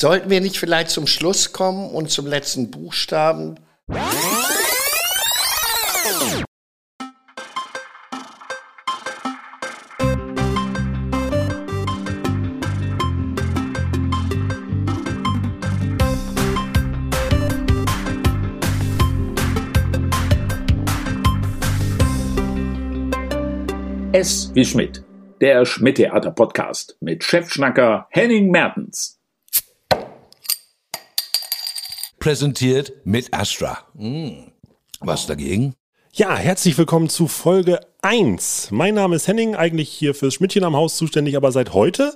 Sollten wir nicht vielleicht zum Schluss kommen und zum letzten Buchstaben? S wie Schmidt, der Schmidt-Theater-Podcast mit Chefschnacker Henning Mertens. Präsentiert mit Astra. Hm. Was dagegen? Ja, herzlich willkommen zu Folge 1. Mein Name ist Henning, eigentlich hier fürs Schmidtchen am Haus zuständig, aber seit heute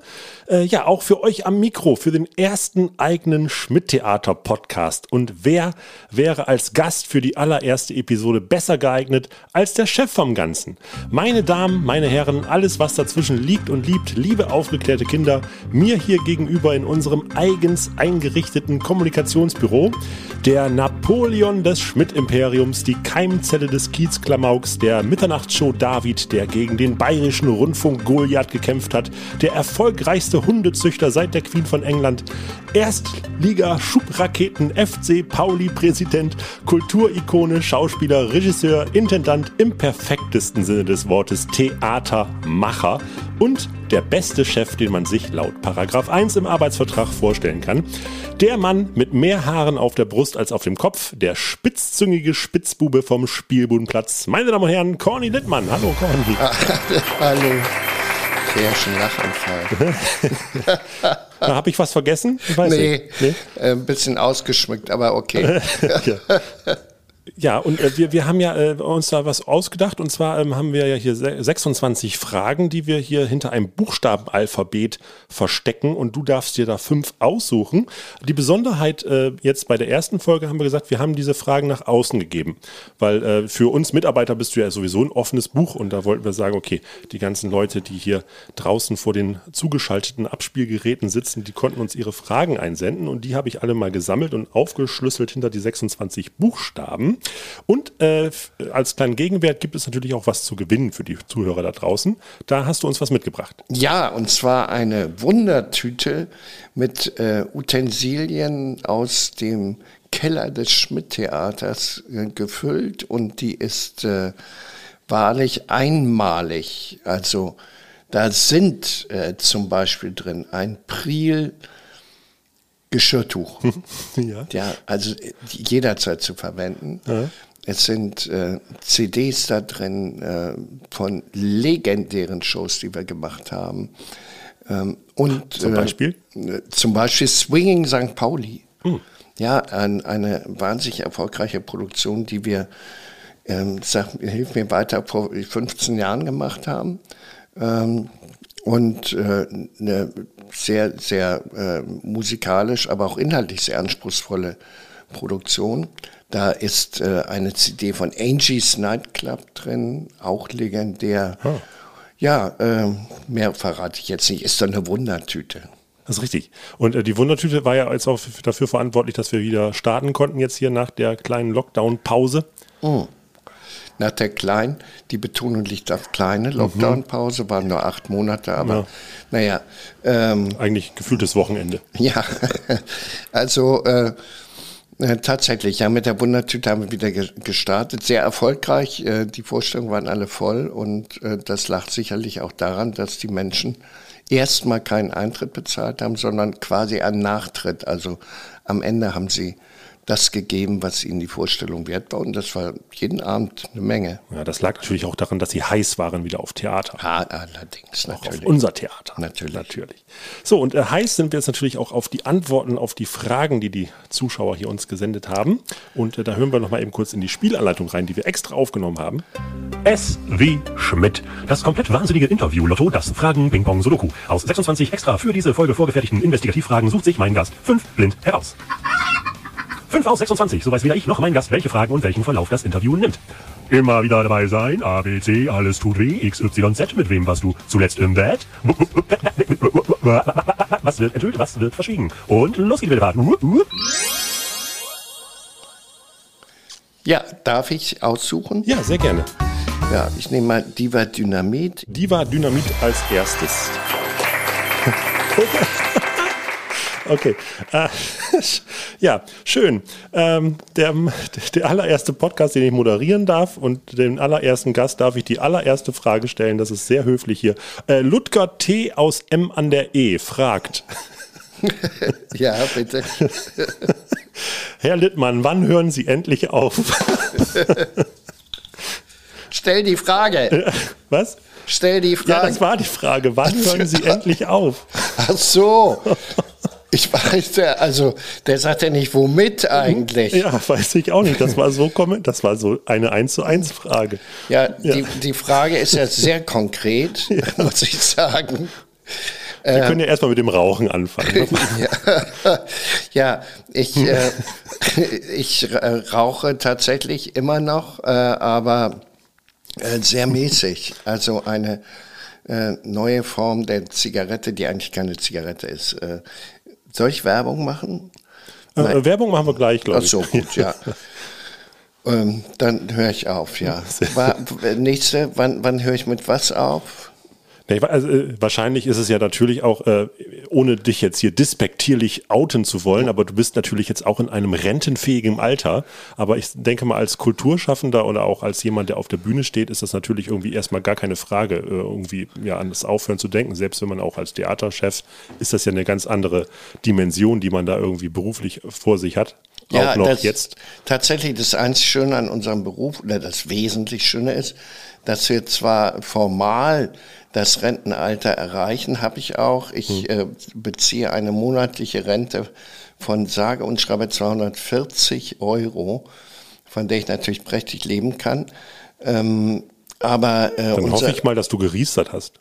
äh, ja auch für euch am Mikro, für den ersten eigenen Schmidt-Theater-Podcast. Und wer wäre als Gast für die allererste Episode besser geeignet als der Chef vom Ganzen? Meine Damen, meine Herren, alles was dazwischen liegt und liebt, liebe aufgeklärte Kinder, mir hier gegenüber in unserem eigens eingerichteten Kommunikationsbüro, der Napoleon des Schmidt-Imperiums, die Keimzelle des Kiezklamauks, der Mitternachtsshow David, der gegen den bayerischen Rundfunk Goliath gekämpft hat, der erfolgreichste Hundezüchter seit der Queen von England, Erstliga-Schubraketen FC Pauli-Präsident, Kulturikone, Schauspieler, Regisseur, Intendant im perfektesten Sinne des Wortes Theatermacher und der beste Chef, den man sich laut Paragraph 1 im Arbeitsvertrag vorstellen kann. Der Mann mit mehr Haaren auf der Brust als auf dem Kopf, der spitzzüngige Spitzbube vom Spielbudenplatz. Meine Damen und Herren, Corny Littmann. Hallo Corny. Hallo. Krärchen Lachanfall. Habe ich was vergessen? Ich weiß nee, nicht. nee? Äh, ein bisschen ausgeschmückt, aber okay. ja. Ja, und äh, wir, wir haben ja äh, uns da was ausgedacht. Und zwar ähm, haben wir ja hier 26 Fragen, die wir hier hinter einem Buchstabenalphabet verstecken. Und du darfst dir da fünf aussuchen. Die Besonderheit äh, jetzt bei der ersten Folge haben wir gesagt, wir haben diese Fragen nach außen gegeben, weil äh, für uns Mitarbeiter bist du ja sowieso ein offenes Buch. Und da wollten wir sagen, okay, die ganzen Leute, die hier draußen vor den zugeschalteten Abspielgeräten sitzen, die konnten uns ihre Fragen einsenden. Und die habe ich alle mal gesammelt und aufgeschlüsselt hinter die 26 Buchstaben. Und äh, als kleinen Gegenwert gibt es natürlich auch was zu gewinnen für die Zuhörer da draußen. Da hast du uns was mitgebracht. Ja, und zwar eine Wundertüte mit äh, Utensilien aus dem Keller des Schmidt-Theaters äh, gefüllt und die ist äh, wahrlich einmalig. Also da sind äh, zum Beispiel drin ein Priel Geschirrtuch. ja. ja, also jederzeit zu verwenden. Ja. Es sind äh, CDs da drin äh, von legendären Shows, die wir gemacht haben. Ähm, und zum Beispiel? Äh, zum Beispiel Swinging St. Pauli. Hm. Ja, ein, eine wahnsinnig erfolgreiche Produktion, die wir, ähm, sag, hilf mir weiter, vor 15 Jahren gemacht haben. Ähm, und äh, eine sehr, sehr äh, musikalisch, aber auch inhaltlich sehr anspruchsvolle Produktion. Da ist äh, eine CD von Angie's Nightclub drin, auch legendär. Oh. Ja, äh, mehr verrate ich jetzt nicht. Ist doch eine Wundertüte. Das ist richtig. Und äh, die Wundertüte war ja jetzt auch dafür verantwortlich, dass wir wieder starten konnten, jetzt hier nach der kleinen Lockdown-Pause. Mm nach der kleinen, die Betonung liegt auf kleine mhm. Lockdown-Pause, waren nur acht Monate, aber ja. naja. Ähm, Eigentlich gefühltes Wochenende. Ja, also äh, äh, tatsächlich, ja, mit der Wundertüte haben wir wieder ge gestartet. Sehr erfolgreich. Äh, die Vorstellungen waren alle voll und äh, das lag sicherlich auch daran, dass die Menschen erstmal keinen Eintritt bezahlt haben, sondern quasi einen Nachtritt. Also am Ende haben sie das gegeben, was ihnen die Vorstellung wert war. Und das war jeden Abend eine Menge. Ja, das lag natürlich auch daran, dass sie heiß waren wieder auf Theater. Ja, allerdings, auch natürlich. Auf unser Theater. Natürlich. Natürlich. So, und äh, heiß sind wir jetzt natürlich auch auf die Antworten auf die Fragen, die die Zuschauer hier uns gesendet haben. Und äh, da hören wir noch mal eben kurz in die Spielanleitung rein, die wir extra aufgenommen haben. S wie Schmidt. Das komplett wahnsinnige Interview-Lotto, das Fragen Ping Pong Sudoku. Aus 26 extra für diese Folge vorgefertigten Investigativfragen sucht sich mein Gast fünf blind heraus. 5 aus 26, so weiß weder ich noch mein Gast, welche Fragen und welchen Verlauf das Interview nimmt. Immer wieder dabei sein, A, B, C, alles tut weh, X, Y, Z, mit wem warst du zuletzt im Bett? Was wird enthüllt, was wird verschwiegen? Und los geht's wieder. Ja, darf ich aussuchen? Ja, sehr gerne. Ja, ich nehme mal Diva Dynamit. Diva Dynamit als erstes. Okay. Äh, ja, schön. Ähm, der, der allererste Podcast, den ich moderieren darf und den allerersten Gast darf ich die allererste Frage stellen. Das ist sehr höflich hier. Äh, Ludger T. aus M an der E fragt. ja, bitte. Herr Littmann, wann hören Sie endlich auf? Stell die Frage. Was? Stell die Frage. Ja, das war die Frage. Wann hören Sie endlich auf? Ach so. Ich weiß ja, also der sagt ja nicht, womit eigentlich. Ja, weiß ich auch nicht. Das war so, das war so eine 1 zu 1 Frage. Ja, ja. Die, die Frage ist ja sehr konkret, ja. muss ich sagen. Wir können ja erstmal mit dem Rauchen anfangen. ja. ja, ich, äh, ich rauche tatsächlich immer noch, äh, aber äh, sehr mäßig. Also eine äh, neue Form der Zigarette, die eigentlich keine Zigarette ist. Soll ich Werbung machen? Äh, Werbung machen wir gleich, glaube ich. Ach so, gut, ja. ähm, dann höre ich auf, ja. War, nächste, wann, wann höre ich mit was auf? Also, äh, wahrscheinlich ist es ja natürlich auch, äh, ohne dich jetzt hier dispektierlich outen zu wollen, aber du bist natürlich jetzt auch in einem rentenfähigen Alter. Aber ich denke mal, als Kulturschaffender oder auch als jemand, der auf der Bühne steht, ist das natürlich irgendwie erstmal gar keine Frage, äh, irgendwie ja an das Aufhören zu denken. Selbst wenn man auch als Theaterchef ist das ja eine ganz andere Dimension, die man da irgendwie beruflich vor sich hat. Ja, auch noch das, jetzt. Tatsächlich, das einzige Schöne an unserem Beruf, oder das wesentlich Schöne ist, dass wir zwar formal das Rentenalter erreichen, habe ich auch. Ich hm. äh, beziehe eine monatliche Rente von sage und schreibe 240 Euro, von der ich natürlich prächtig leben kann. Ähm, aber äh, dann hoffe ich mal, dass du geriestert hast.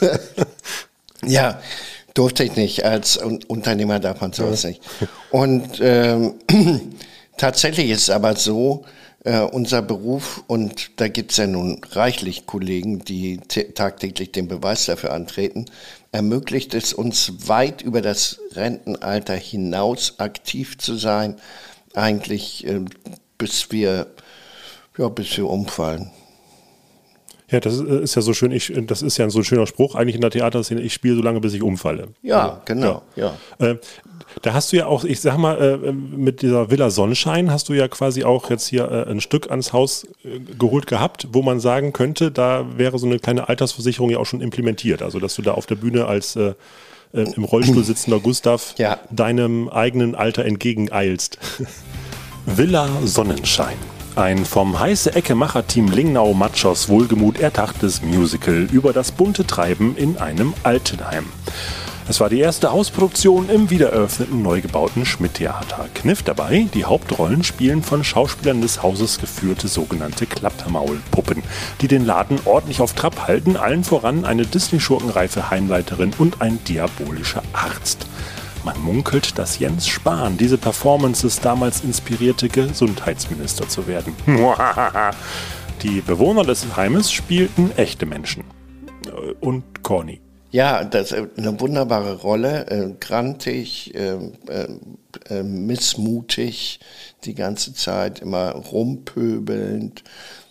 ja, durfte ich nicht. Als Unternehmer darf man sowas ja. nicht. Und ähm, tatsächlich ist es aber so, äh, unser Beruf, und da gibt es ja nun reichlich Kollegen, die tagtäglich den Beweis dafür antreten, ermöglicht es uns weit über das Rentenalter hinaus aktiv zu sein, eigentlich äh, bis wir, ja, bis wir umfallen. Ja, das ist ja so schön, ich, das ist ja so ein schöner Spruch eigentlich in der Theaterszene, ich spiele so lange, bis ich umfalle. Ja, also, genau, ja. ja. Äh, da hast du ja auch, ich sag mal, äh, mit dieser Villa Sonnenschein hast du ja quasi auch jetzt hier äh, ein Stück ans Haus äh, geholt gehabt, wo man sagen könnte, da wäre so eine kleine Altersversicherung ja auch schon implementiert. Also, dass du da auf der Bühne als äh, äh, im Rollstuhl sitzender Gustav ja. deinem eigenen Alter entgegeneilst. Villa Sonnenschein. Ein vom heiße Ecke Macherteam Lingnau Matschos wohlgemut erdachtes Musical über das bunte Treiben in einem Altenheim. Es war die erste Hausproduktion im wiedereröffneten neu gebauten Schmidt-Theater. Kniff dabei, die Hauptrollen spielen von Schauspielern des Hauses geführte sogenannte Klappmaulpuppen, die den Laden ordentlich auf Trab halten, allen voran eine Disney-Schurkenreife Heimleiterin und ein diabolischer Arzt. Man munkelt, dass Jens Spahn diese Performances damals inspirierte, Gesundheitsminister zu werden. Die Bewohner des Heimes spielten echte Menschen. Äh, und Corny. Ja, das ist eine wunderbare Rolle, äh, grantig, äh, äh, äh, missmutig, die ganze Zeit immer rumpöbelnd.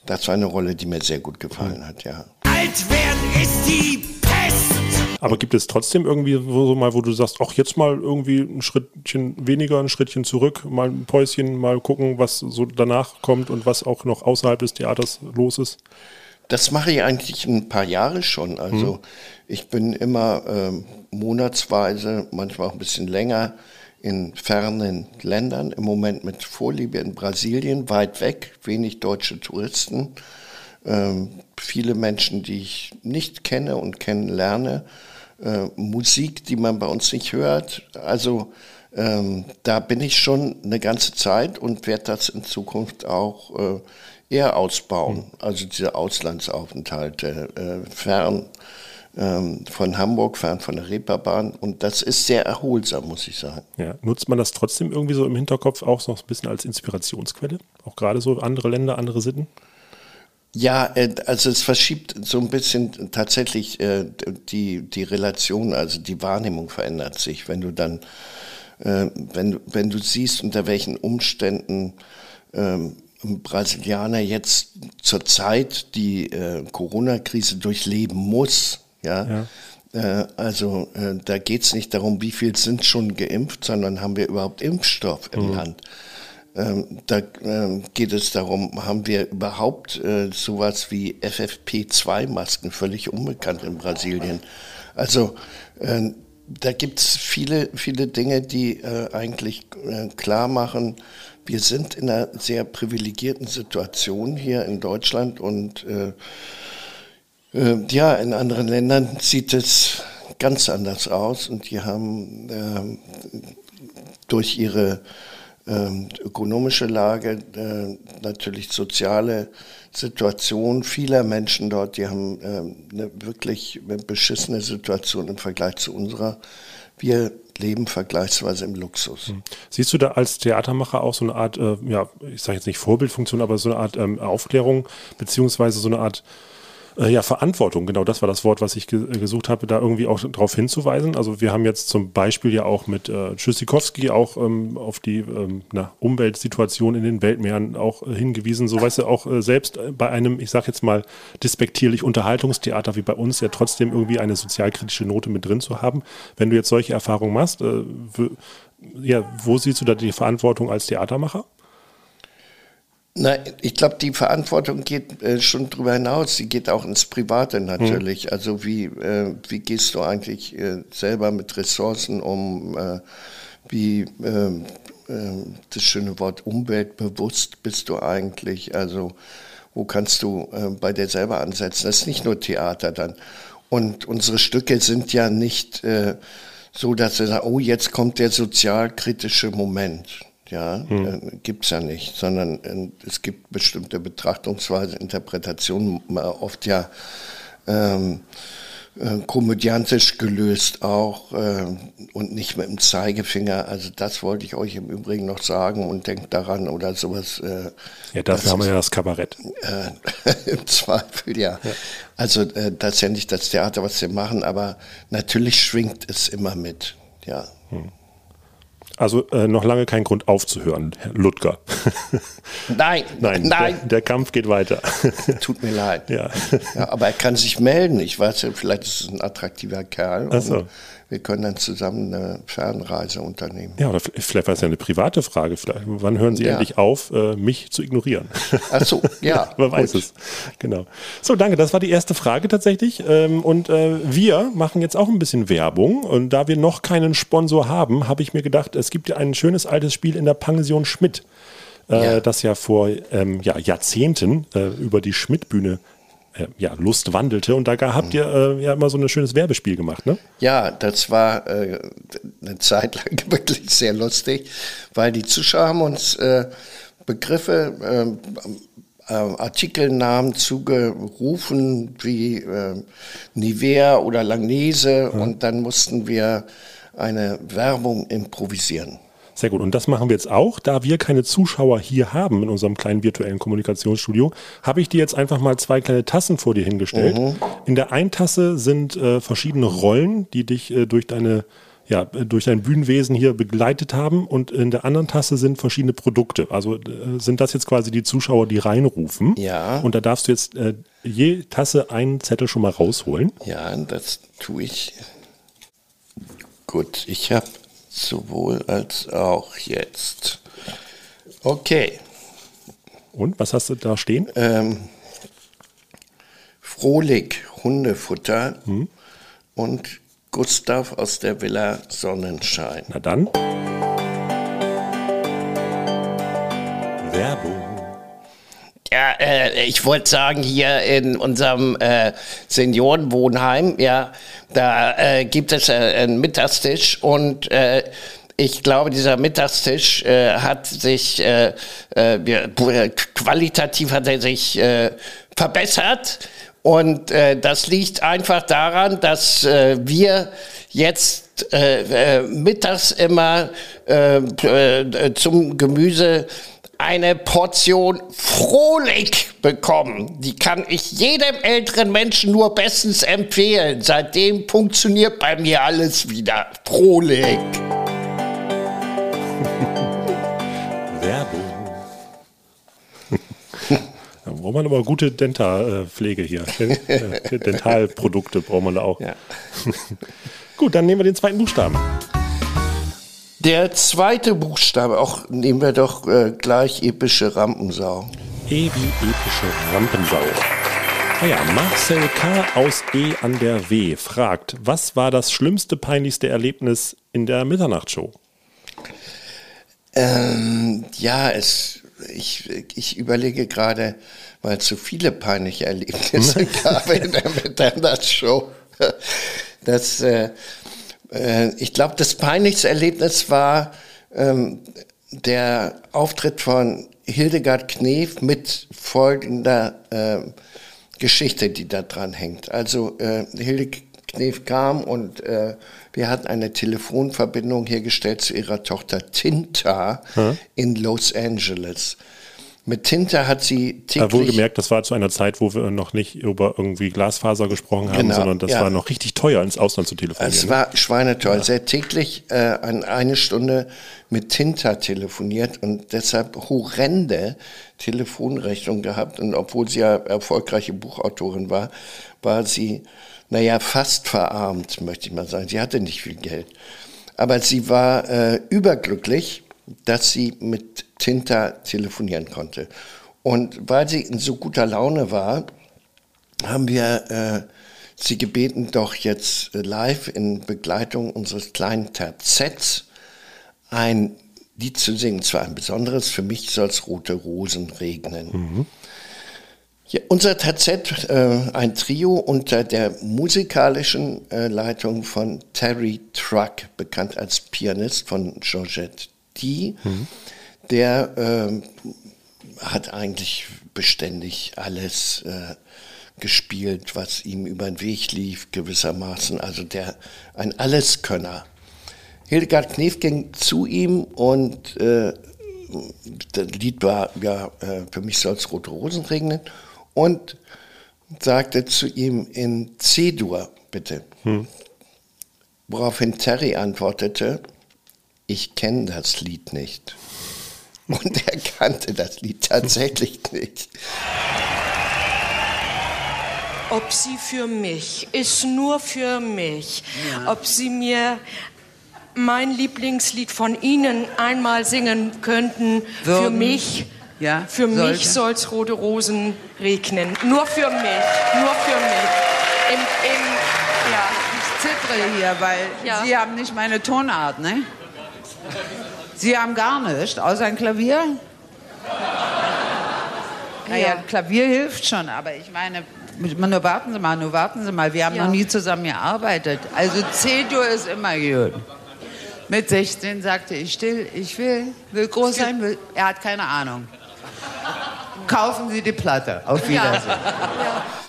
Das war eine Rolle, die mir sehr gut gefallen hat, ja. Alt werden ist die aber gibt es trotzdem irgendwie so mal, wo du sagst, ach, jetzt mal irgendwie ein Schrittchen weniger, ein Schrittchen zurück, mal ein Päuschen, mal gucken, was so danach kommt und was auch noch außerhalb des Theaters los ist? Das mache ich eigentlich ein paar Jahre schon. Also hm. ich bin immer ähm, monatsweise, manchmal auch ein bisschen länger in fernen Ländern. Im Moment mit Vorliebe in Brasilien, weit weg, wenig deutsche Touristen. Ähm, viele Menschen, die ich nicht kenne und kennenlerne, äh, Musik, die man bei uns nicht hört. Also ähm, da bin ich schon eine ganze Zeit und werde das in Zukunft auch äh, eher ausbauen. Mhm. Also diese Auslandsaufenthalte äh, fern ähm, von Hamburg, fern von der Reeperbahn. Und das ist sehr erholsam, muss ich sagen. Ja. Nutzt man das trotzdem irgendwie so im Hinterkopf auch noch ein bisschen als Inspirationsquelle? Auch gerade so andere Länder, andere Sitten? Ja, äh, also es verschiebt so ein bisschen tatsächlich äh, die, die Relation, also die Wahrnehmung verändert sich, wenn du dann, äh, wenn, wenn du siehst, unter welchen Umständen ähm, ein Brasilianer jetzt zur Zeit die Corona-Krise durchleben muss, ja, ja. Also da geht es nicht darum, wie viel sind schon geimpft, sondern haben wir überhaupt Impfstoff im Land. Ähm, da ähm, geht es darum, haben wir überhaupt äh, sowas wie FFP2-Masken, völlig unbekannt in Brasilien. Also äh, da gibt es viele, viele Dinge, die äh, eigentlich äh, klar machen, wir sind in einer sehr privilegierten Situation hier in Deutschland und äh, ja, in anderen Ländern sieht es ganz anders aus und die haben durch ihre ähm, ökonomische Lage, äh, natürlich soziale Situation vieler Menschen dort, die haben äh, eine wirklich beschissene Situation im Vergleich zu unserer. Wir leben vergleichsweise im Luxus. Hm. Siehst du da als Theatermacher auch so eine Art, äh, ja, ich sage jetzt nicht Vorbildfunktion, aber so eine Art ähm, Aufklärung, beziehungsweise so eine Art äh, ja, Verantwortung, genau das war das Wort, was ich ge gesucht habe, da irgendwie auch darauf hinzuweisen. Also wir haben jetzt zum Beispiel ja auch mit äh, Tschüssikowski auch ähm, auf die ähm, na, Umweltsituation in den Weltmeeren auch äh, hingewiesen. So weißt du, auch äh, selbst bei einem, ich sag jetzt mal, despektierlich Unterhaltungstheater wie bei uns ja trotzdem irgendwie eine sozialkritische Note mit drin zu haben. Wenn du jetzt solche Erfahrungen machst, äh, ja, wo siehst du da die Verantwortung als Theatermacher? Na, ich glaube, die Verantwortung geht äh, schon drüber hinaus. Sie geht auch ins Private natürlich. Mhm. Also wie, äh, wie gehst du eigentlich äh, selber mit Ressourcen um? Äh, wie ähm, äh, das schöne Wort umweltbewusst bist du eigentlich? Also wo kannst du äh, bei dir selber ansetzen? Das ist nicht nur Theater dann. Und unsere Stücke sind ja nicht so, dass wir sagen, oh, jetzt kommt der sozialkritische Moment ja, hm. äh, gibt's ja nicht, sondern äh, es gibt bestimmte Betrachtungsweise, Interpretationen, oft ja ähm, äh, komödiantisch gelöst auch äh, und nicht mit dem Zeigefinger. Also das wollte ich euch im Übrigen noch sagen und denkt daran oder sowas. Äh, ja, dafür haben wir ja das Kabarett. Äh, Im Zweifel, ja. ja. Also das ist ja nicht das Theater, was wir machen, aber natürlich schwingt es immer mit, ja. Hm. Also äh, noch lange kein Grund aufzuhören, Herr Ludger. Nein, nein, nein. Der, der, Kampf geht weiter. Tut mir leid. Ja. ja. Aber er kann sich melden. Ich weiß ja, vielleicht ist es ein attraktiver Kerl. Ach so wir können dann zusammen eine Fernreise unternehmen. Ja, oder vielleicht war es ja eine private Frage. Vielleicht, wann hören Sie ja. endlich auf, äh, mich zu ignorieren? Ach so, ja. Wer weiß es. Genau. So, danke. Das war die erste Frage tatsächlich. Ähm, und äh, wir machen jetzt auch ein bisschen Werbung. Und da wir noch keinen Sponsor haben, habe ich mir gedacht, es gibt ja ein schönes altes Spiel in der Pension Schmidt. Äh, ja. das ja vor ähm, ja, Jahrzehnten äh, über die Schmidt-Bühne äh, ja, Lust wandelte. Und da habt ihr äh, ja immer so ein schönes Werbespiel gemacht, ne? Ja, das war äh, eine Zeit lang wirklich sehr lustig, weil die Zuschauer haben uns äh, Begriffe, äh, äh, Artikelnamen zugerufen wie Nivea oder Langnese mhm. und dann mussten wir eine Werbung improvisieren. Sehr gut. Und das machen wir jetzt auch. Da wir keine Zuschauer hier haben in unserem kleinen virtuellen Kommunikationsstudio, habe ich dir jetzt einfach mal zwei kleine Tassen vor dir hingestellt. Mhm. In der einen Tasse sind äh, verschiedene Rollen, die dich äh, durch deine ja, durch dein Bühnenwesen hier begleitet haben und in der anderen Tasse sind verschiedene Produkte. Also äh, sind das jetzt quasi die Zuschauer, die reinrufen. Ja. Und da darfst du jetzt äh, je Tasse einen Zettel schon mal rausholen. Ja, das tue ich. Gut, ich habe sowohl als auch jetzt. Okay. Und was hast du da stehen? Ähm, Frohlich Hundefutter hm? und Gustav aus der Villa Sonnenschein. Na dann. Werbung. Ja, äh, ich wollte sagen, hier in unserem äh, Seniorenwohnheim, ja, da äh, gibt es äh, einen Mittagstisch und äh, ich glaube, dieser Mittagstisch äh, hat sich äh, äh, qualitativ hat er sich äh, verbessert. Und äh, das liegt einfach daran, dass äh, wir jetzt äh, äh, mittags immer äh, äh, zum Gemüse eine Portion Frohlich bekommen. Die kann ich jedem älteren Menschen nur bestens empfehlen. Seitdem funktioniert bei mir alles wieder. Frohlich. Werbung. Warum man aber gute Dentalpflege hier. Äh, Dentalprodukte braucht man da auch. Ja. Gut, dann nehmen wir den zweiten Buchstaben. Der zweite Buchstabe, auch nehmen wir doch äh, gleich epische Rampensau. E wie epische Rampensau. Ah ja, Marcel K. aus E an der W. fragt, was war das schlimmste, peinlichste Erlebnis in der Mitternachtsshow? Ähm, ja, es, ich, ich überlege gerade, weil es so viele peinliche Erlebnisse gab in der Mitternachtshow. Das, äh, äh, ich glaube, das peinlichste Erlebnis war ähm, der Auftritt von Hildegard Knef mit folgender äh, Geschichte, die da dran hängt. Also äh, Hilde Knef kam und äh, wir hatten eine Telefonverbindung hergestellt zu ihrer Tochter Tinta Hm. in Los Angeles. Mit Tinta hat sie Äh, täglich... wohlgemerkt, das war zu einer Zeit, wo wir noch nicht über irgendwie Glasfaser gesprochen haben, Genau, sondern das ja. war noch richtig teuer, ins Ausland zu telefonieren. Es war schweineteuer. Sie hat täglich äh, an eine Stunde mit Tinta telefoniert und deshalb horrende Telefonrechnungen gehabt. Und obwohl sie ja erfolgreiche Buchautorin war, war sie, naja, fast verarmt, möchte ich mal sagen. Sie hatte nicht viel Geld. Aber sie war äh, überglücklich, dass sie mit Tinta telefonieren konnte. Und weil sie in so guter Laune war, haben wir äh, sie gebeten, doch jetzt live in Begleitung unseres kleinen Terzets ein Lied zu singen. Zwar ein besonderes, für mich soll es rote Rosen regnen. Ja, unser Terzett, äh, ein Trio unter der musikalischen äh, Leitung von Terry Truck, bekannt als Pianist von Georgette D. Der ähm, hat eigentlich beständig alles äh, gespielt, was ihm über den Weg lief, gewissermaßen. Also der ein Alleskönner. Hildegard Knef ging zu ihm und äh, das Lied war ja äh, für mich soll es rote Rosen regnen und sagte zu ihm in C-Dur bitte. Woraufhin Terry antwortete, ich kenne das Lied nicht. Und er kannte das Lied tatsächlich nicht. Ob sie für mich ist, nur für mich. Ob sie mir mein Lieblingslied von Ihnen einmal singen könnten, für Würden. mich. Ja, für sollte. mich soll's rote Rosen regnen. Nur für mich, nur für mich. Im, im, ja. Ich zittere hier, weil Ja. Sie haben nicht meine Tonart, ne? Sie haben gar nichts, außer ein Klavier. Naja, Ja. Klavier hilft schon, aber ich meine, nur warten Sie mal, nur warten Sie mal, wir haben Ja. noch nie zusammen gearbeitet. Also C-Dur ist immer gut. Mit 16 sagte ich still, ich will, will groß sein, will. Er hat keine Ahnung. Kaufen Sie die Platte. Auf Wiedersehen.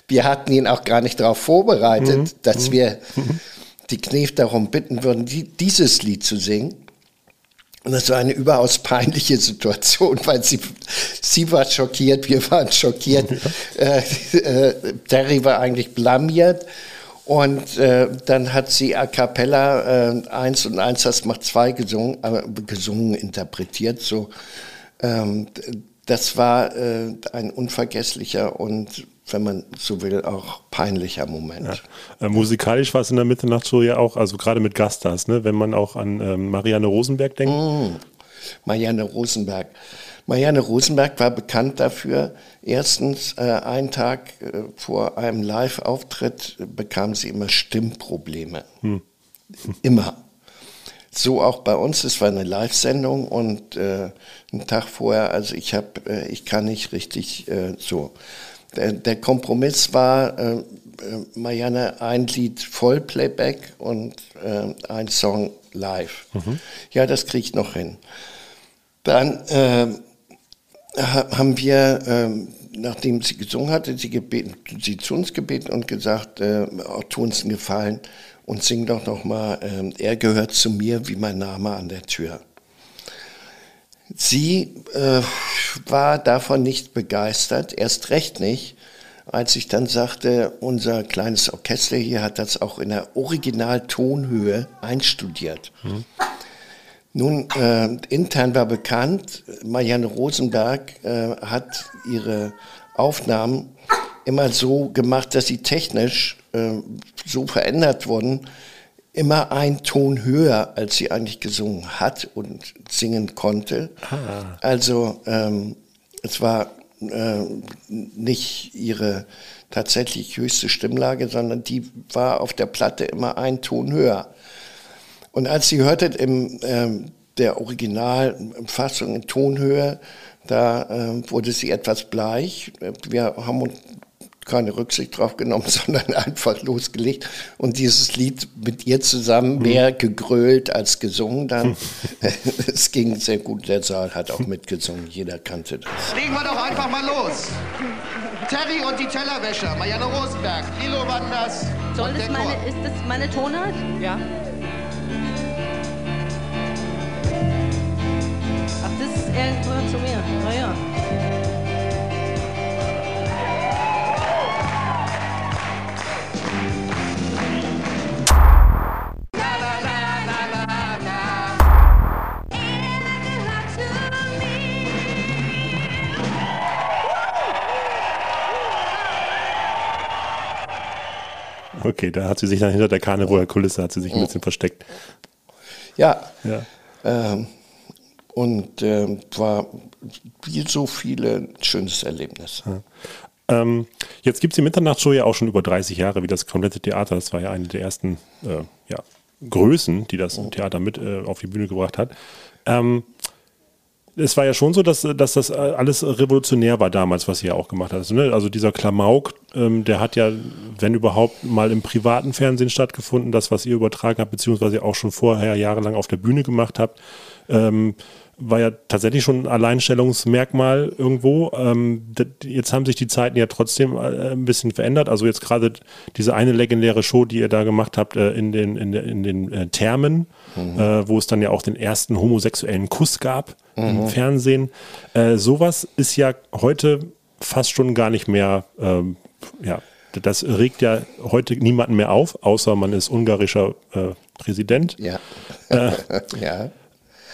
Wir hatten ihn auch gar nicht darauf vorbereitet, dass wir die Knef darum bitten würden, die, dieses Lied zu singen. Und das war eine überaus peinliche Situation, weil sie, sie war schockiert, wir waren schockiert. Äh, äh, Terry war eigentlich blamiert. Und äh, dann hat sie a cappella äh, eins und eins, das macht zwei gesungen, aber gesungen, interpretiert so. Ähm, das war äh, ein unvergesslicher und, wenn man so will, auch peinlicher Moment. Äh, musikalisch war es in der Mitternachtsshow ja auch, also gerade mit Gaststars, ne? wenn man auch an ähm, Marianne Rosenberg denkt. Marianne Rosenberg. Marianne Rosenberg war bekannt dafür, erstens, äh, einen Tag äh, vor einem Live-Auftritt äh, bekam sie immer Stimmprobleme. Immer. So auch bei uns, es war eine Live-Sendung und äh, einen Tag vorher, also ich habe, äh, ich kann nicht richtig äh, so. Der, der Kompromiss war, äh, äh, Marianne, ein Lied Vollplayback und äh, ein Song live. Ja, das kriege ich noch hin. Dann ha- haben wir, ähm, nachdem sie gesungen hatte, sie, gebeten, sie zu uns gebeten und gesagt, äh, oh, tu uns einen Gefallen und sing doch noch mal, ähm, er gehört zu mir wie mein Name an der Tür. Sie äh, war davon nicht begeistert, erst recht nicht, als ich dann sagte, unser kleines Orchester hier hat das auch in der Originaltonhöhe einstudiert. Nun, äh, intern war bekannt, Marianne Rosenberg äh, hat ihre Aufnahmen immer so gemacht, dass sie technisch äh, so verändert wurden, immer einen Ton höher, als sie eigentlich gesungen hat und singen konnte. Ah. Also ähm, es war äh, nicht ihre tatsächlich höchste Stimmlage, sondern die war auf der Platte immer einen Ton höher. Und als sie hörtet im ähm, der Originalfassung in Tonhöhe, da äh, wurde sie etwas bleich. Wir haben uns keine Rücksicht drauf genommen, sondern einfach losgelegt und dieses Lied mit ihr zusammen mehr gegrölt als gesungen dann. es ging sehr gut, der Saal hat auch mitgesungen, jeder kannte das. Legen wir doch einfach mal los. Terry und die Tellerwäscher, Marianne Rosenberg, Lilo Wanders. Soll und das der meine, ist das meine Tonart? Ja. Ach, das ist, er gehört zu mir. Na Okay, da hat sie sich dann hinter der Karnevaler Kulisse hat sie sich ein bisschen versteckt. Ja, Ja. ähm, und ähm, war wie so viele ein schönes Erlebnis. Ähm, jetzt gibt es die Mitternachtsshow ja auch schon über 30 Jahre, wie das komplette Theater. Das war ja eine der ersten äh, ja, Größen, die das Theater mit äh, auf die Bühne gebracht hat. Ähm, es war ja schon so, dass, dass das alles revolutionär war damals, was ihr auch gemacht habt. Ne? Also dieser Klamauk, ähm, der hat ja, wenn überhaupt, mal im privaten Fernsehen stattgefunden. Das, was ihr übertragen habt, beziehungsweise auch schon vorher jahrelang auf der Bühne gemacht habt, ähm, war ja tatsächlich schon ein Alleinstellungsmerkmal irgendwo. Ähm, jetzt haben sich die Zeiten ja trotzdem äh, ein bisschen verändert. Also jetzt gerade diese eine legendäre Show, die ihr da gemacht habt äh, in den, in, in den äh, Thermen, äh, wo es dann ja auch den ersten homosexuellen Kuss gab im Fernsehen. Äh, sowas ist ja heute fast schon gar nicht mehr, ähm, ja, das regt ja heute niemanden mehr auf, außer man ist ungarischer äh, Präsident. Ja. ja.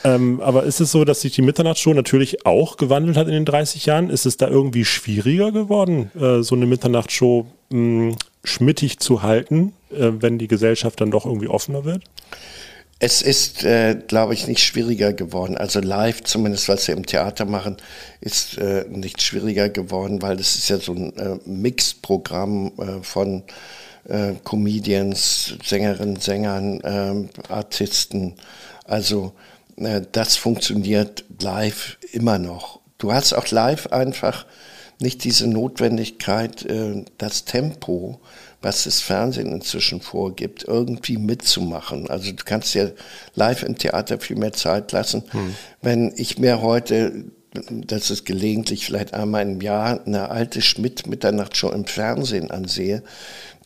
Ähm, aber ist es so, dass sich die Mitternachtsshow natürlich auch gewandelt hat in den 30 Jahren? Ist es da irgendwie schwieriger geworden, äh, so eine Mitternachtsshow mh, schmittig zu halten, äh, wenn die Gesellschaft dann doch irgendwie offener wird? Es ist, äh, glaube ich, nicht schwieriger geworden. Also live, zumindest was wir im Theater machen, ist äh, nicht schwieriger geworden, weil das ist ja so ein äh, Mixprogramm äh, von äh, Comedians, Sängerinnen, Sängern, ähm, Artisten. Also äh, das funktioniert live immer noch. Du hast auch live einfach nicht diese Notwendigkeit, äh, das Tempo, was das Fernsehen inzwischen vorgibt, irgendwie mitzumachen. Also du kannst dir live im Theater viel mehr Zeit lassen. Wenn ich mir heute, das ist gelegentlich vielleicht einmal im Jahr, eine alte Schmidt-Mitternacht schon im Fernsehen ansehe,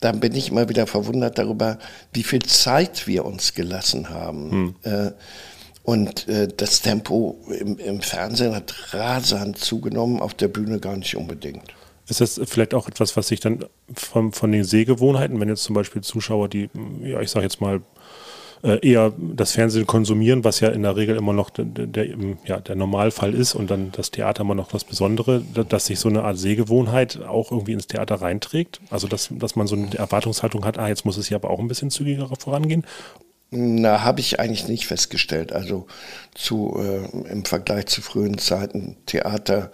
dann bin ich immer wieder verwundert darüber, wie viel Zeit wir uns gelassen haben. Äh, und äh, das Tempo im, im Fernsehen hat rasant zugenommen, auf der Bühne gar nicht unbedingt. Ist das vielleicht auch etwas, was sich dann von, von den Sehgewohnheiten, wenn jetzt zum Beispiel Zuschauer, die, ja, ich sage jetzt mal, äh, eher das Fernsehen konsumieren, was ja in der Regel immer noch der, der, ja, der Normalfall ist und dann das Theater immer noch das Besondere, da- dass sich so eine Art Sehgewohnheit auch irgendwie ins Theater reinträgt? Also, dass, dass man so eine Erwartungshaltung hat, ah, jetzt muss es hier aber auch ein bisschen zügiger vorangehen? Na, habe ich eigentlich nicht festgestellt. Also zu, äh, im Vergleich zu frühen Zeiten, Theater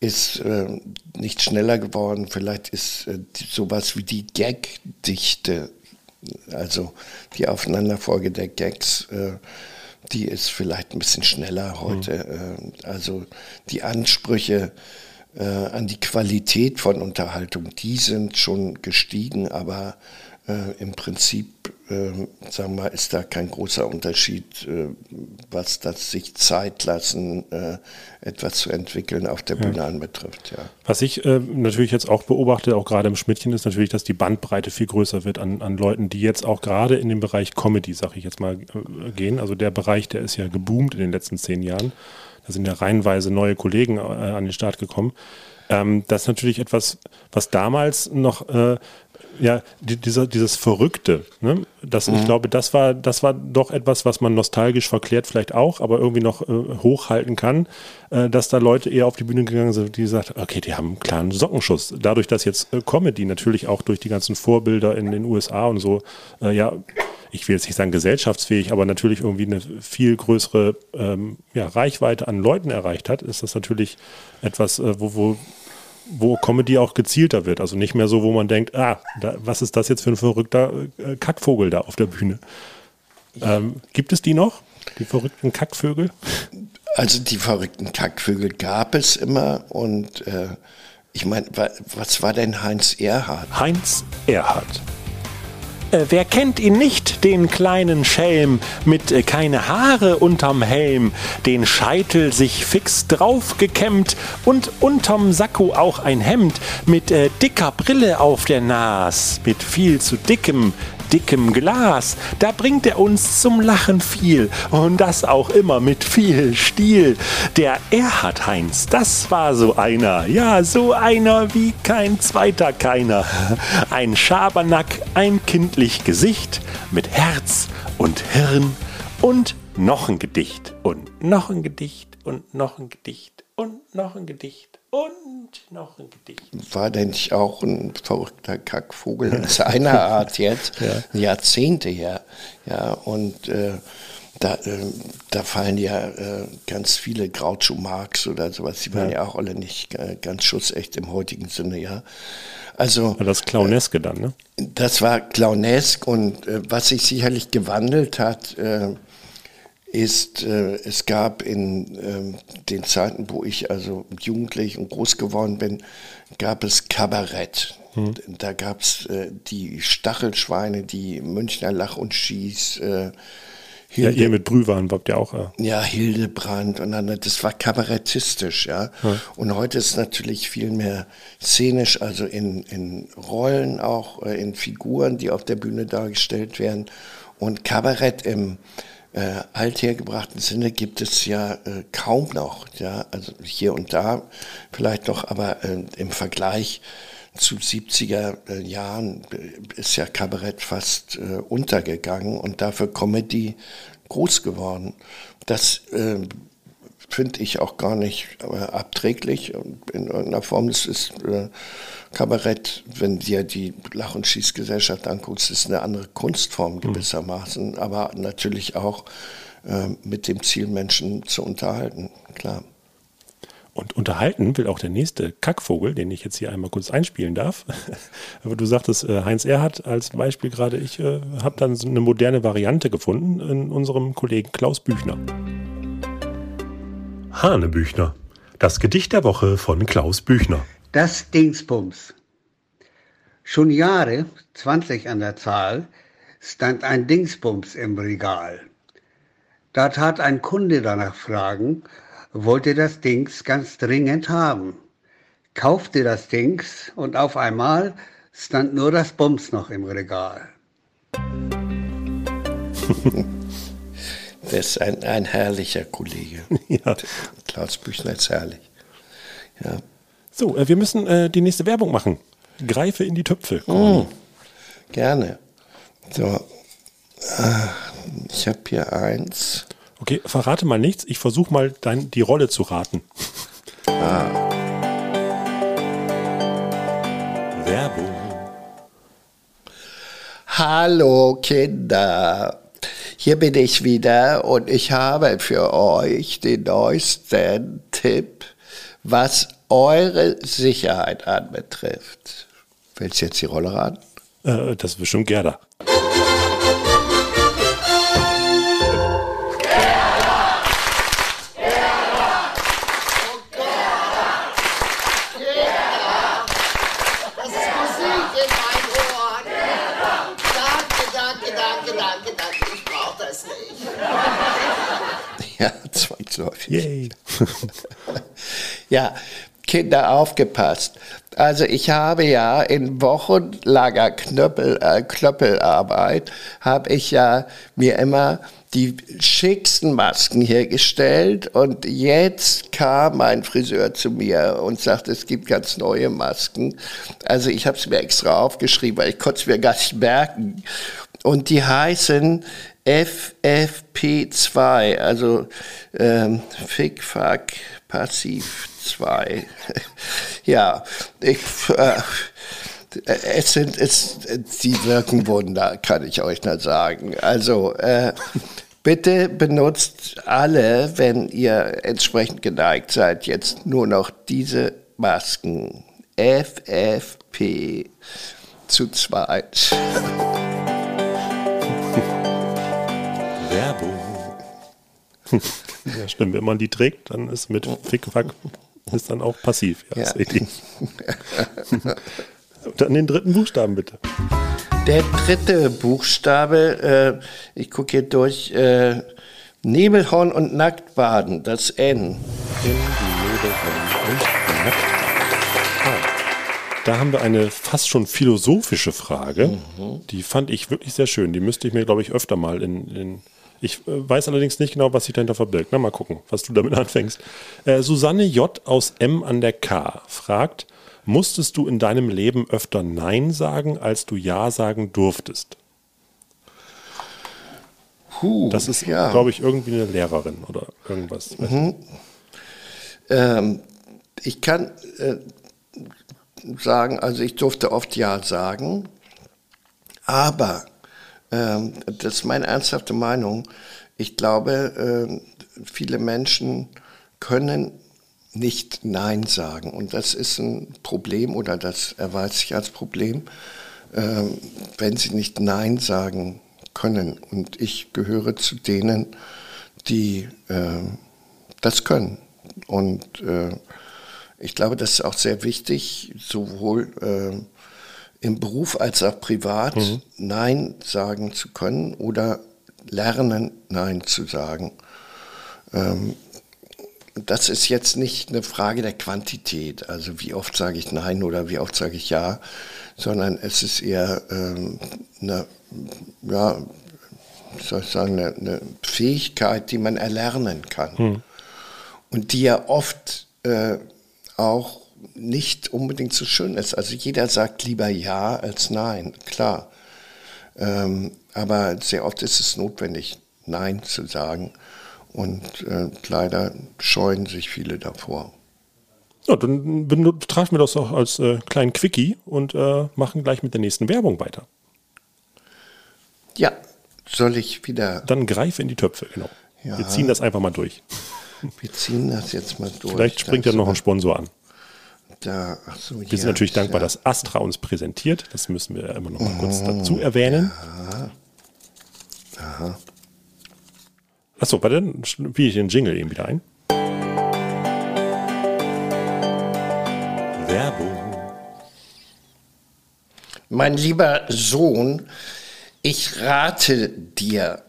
ist äh, nicht schneller geworden. Vielleicht ist äh, sowas wie die Gagdichte, also die Aufeinanderfolge der Gags, äh, die ist vielleicht ein bisschen schneller heute. Äh, also die Ansprüche äh, an die Qualität von Unterhaltung, die sind schon gestiegen, aber äh, im Prinzip, äh, sagen wir mal, ist da kein großer Unterschied, äh, was das sich Zeit lassen, äh, etwas zu entwickeln auf der Bühne anbetrifft. Ja. Was ich äh, natürlich jetzt auch beobachte, auch gerade im Schmidtchen, ist natürlich, dass die Bandbreite viel größer wird an, an Leuten, die jetzt auch gerade in den Bereich Comedy, sag ich jetzt mal, äh, gehen. Also der Bereich, der ist ja geboomt in den letzten zehn Jahren. Da sind ja reihenweise neue Kollegen äh, an den Start gekommen. Ähm, das ist natürlich etwas, was damals noch äh, ja, die, dieser, dieses Verrückte, ne? das, ich glaube, das war, das war doch etwas, was man nostalgisch verklärt vielleicht auch, aber irgendwie noch äh, hochhalten kann, äh, dass da Leute eher auf die Bühne gegangen sind, die gesagt, okay, die haben einen klaren Sockenschuss. Dadurch, dass jetzt äh, Comedy natürlich auch durch die ganzen Vorbilder in den USA und so, äh, ja, ich will jetzt nicht sagen gesellschaftsfähig, aber natürlich irgendwie eine viel größere ähm, ja, Reichweite an Leuten erreicht hat, ist das natürlich etwas, äh, wo, wo wo Comedy auch gezielter wird. Also nicht mehr so, wo man denkt, ah, da, was ist das jetzt für ein verrückter äh, Kackvogel da auf der Bühne? Ähm, gibt es die noch? Die verrückten Kackvögel? Also die verrückten Kackvögel gab es immer und äh, ich meine, was war denn Heinz Erhardt? Heinz Erhardt. Äh, wer kennt ihn nicht, den kleinen Schelm mit äh, keine Haare unterm Helm, den Scheitel sich fix draufgekämmt und unterm Sakko auch ein Hemd mit äh, dicker Brille auf der Nas, mit viel zu dickem dickem Glas, da bringt er uns zum Lachen viel und das auch immer mit viel Stil. Der Erhard Heinz, das war so einer, ja, so einer wie kein zweiter keiner. Ein Schabernack, ein kindlich Gesicht mit Herz und Hirn und noch ein Gedicht und noch ein Gedicht und noch ein Gedicht und noch ein Gedicht und noch ein Gedicht. War denn nicht auch ein verrückter Kackvogel seiner Art jetzt? ja. Jahrzehnte her. Ja, und äh, da, äh, da fallen ja äh, ganz viele Groucho Marx oder sowas, die waren ja, ja auch alle nicht äh, ganz schussecht im heutigen Sinne, ja. Also, das Clowneske dann, ne? Das war Clownesk und äh, was sich sicherlich gewandelt hat, äh, ist, äh, es gab in äh, den Zeiten, wo ich also jugendlich und groß geworden bin, gab es Kabarett. Hm. Da gab es äh, die Stachelschweine, die Münchner Lach und Schieß. Äh, Hilde, ja, ihr mit Brühwaren habt ihr auch. Ja, ja Hildebrand und dann, das war kabarettistisch, ja. ja. Und heute ist natürlich viel mehr szenisch, also in, in Rollen auch, äh, in Figuren, die auf der Bühne dargestellt werden. Und Kabarett im äh, althergebrachten Sinne gibt es ja äh, kaum noch. Ja? Also hier und da vielleicht noch, aber äh, im Vergleich zu 70er äh, Jahren äh, ist ja Kabarett fast äh, untergegangen und dafür Comedy groß geworden. Das finde ich auch gar nicht abträglich in irgendeiner Form. Das ist Kabarett, wenn dir die Lach- und Schießgesellschaft anguckst, ist eine andere Kunstform hm. gewissermaßen, mhm. aber natürlich auch äh, mit dem Ziel, Menschen zu unterhalten, klar. Und unterhalten will auch der nächste Kackvogel, den ich jetzt hier einmal kurz einspielen darf. Aber du sagtest, äh, Heinz Erhardt als Beispiel gerade. Ich äh, habe dann so eine moderne Variante gefunden in unserem Kollegen Klaus Büchner. Hanebüchner. Das Gedicht der Woche von Klaus Büchner. Das Dingsbums. Schon Jahre, 20 an der Zahl, stand ein Dingsbums im Regal. Da tat ein Kunde danach fragen, wollte das Dings ganz dringend haben. Kaufte das Dings und auf einmal stand nur das Bums noch im Regal. Das ist ein, ein herrlicher Kollege. Ja. Klaus Büchner ist herrlich. Ja. So, äh, wir müssen äh, die nächste Werbung machen. Greife in die Töpfe. Mm, gerne. So, äh, ich habe hier eins. Okay, verrate mal nichts. Ich versuche mal dein, die Rolle zu raten. Ah. Werbung. Hallo Kinder. Hier bin ich wieder und ich habe für euch den neuesten Tipp, was eure Sicherheit anbetrifft. Willst du jetzt die Rolle raten? Äh, das ist bestimmt Gerda. Ja, zwangsläufig. Yay. ja, Kinder aufgepasst. Also ich habe ja in wochenlanger Knöppel, äh, Klöppelarbeit, habe ich ja mir immer die schicksten Masken hergestellt und jetzt kam ein Friseur zu mir und sagte, es gibt ganz neue Masken. Also ich habe es mir extra aufgeschrieben, weil ich konnte es mir gar nicht merken. Und die heißen FFP2, also ähm, Fick, Fuck, Passiv 2. ja, ich, äh, es sind, es, sie wirken Wunder, kann ich euch nur sagen. Also, äh, bitte benutzt alle, wenn ihr entsprechend geneigt seid, jetzt nur noch diese Masken. FFP zu zweit. Werbung. ja, stimmt. Wenn man die trägt, dann ist mit Fickfack ist dann auch passiv. Ja, Ja. Und dann den dritten Buchstaben bitte. Der dritte Buchstabe, äh, ich gucke hier durch, äh, Nebelhorn und Nacktbaden, das N. Da haben wir eine fast schon philosophische Frage. Mhm. Die fand ich wirklich sehr schön. Die müsste ich mir, glaube ich, öfter mal in. in ich äh, weiß allerdings nicht genau, was sich dahinter verbirgt. Na, mal gucken, was du damit anfängst. Äh, Susanne J. aus M an der K fragt: Musstest du in deinem Leben öfter Nein sagen, als du Ja sagen durftest? Puh, Das ist, ja. glaube ich, irgendwie eine Lehrerin oder irgendwas. Mhm. Ähm, ich kann äh, sagen, also ich durfte oft Ja sagen, aber ähm, das ist meine ernsthafte Meinung. Ich glaube, ähm, viele Menschen können nicht Nein sagen. Und das ist ein Problem oder das erweist sich als Problem, ähm, wenn sie nicht Nein sagen können. Und ich gehöre zu denen, die das können. Und äh, ich glaube, das ist auch sehr wichtig, sowohl im Beruf als auch privat Mhm. Nein sagen zu können oder lernen, Nein zu sagen. Ähm, das ist jetzt nicht eine Frage der Quantität, also wie oft sage ich Nein oder wie oft sage ich Ja, sondern es ist eher ähm, eine, ja, soll ich sagen, eine, eine Fähigkeit, die man erlernen kann Hm. und die ja oft äh, auch nicht unbedingt so schön ist. Also jeder sagt lieber Ja als Nein, klar. Ähm, aber sehr oft ist es notwendig, Nein zu sagen. Und äh, leider scheuen sich viele davor. Ja, dann betrachten wir das auch als äh, kleinen Quickie und äh, machen gleich mit der nächsten Werbung weiter. Ja, soll ich wieder. Dann greife in die Töpfe, genau. Ja. Wir ziehen das einfach mal durch. Wir ziehen das jetzt mal durch. Vielleicht springt ja Dann noch ein Sponsor an. Da, ach so, Wir sind natürlich dankbar, dass Astra uns präsentiert. Das müssen wir immer noch mal kurz dazu erwähnen. Aha. Achso, warte, dann spiele ich den Jingle eben wieder ein. Werbung. Mein lieber Sohn, ich rate dir,